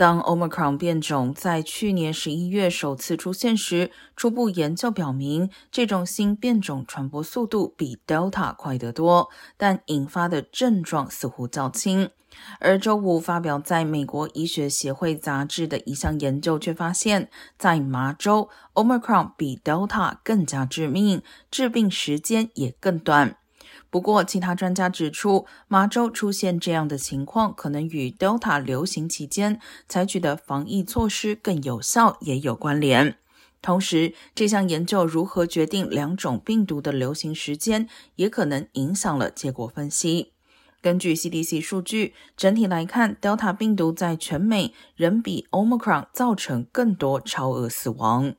当 Omicron 变种在去年十一月首次出现时，初步研究表明，这种新变种传播速度比 Delta 快得多，但引发的症状似乎较轻。而周五发表在美国医学协会杂志的一项研究却发现，在麻州，Omicron 比 Delta 更加致命，致病时间也更短。不过，其他专家指出，麻州出现这样的情况，可能与 Delta 流行期间采取的防疫措施更有效也有关联。同时，这项研究如何决定两种病毒的流行时间，也可能影响了结果分析。根据 CDC 数据，整体来看，Delta 病毒在全美仍比 Omicron 造成更多超额死亡。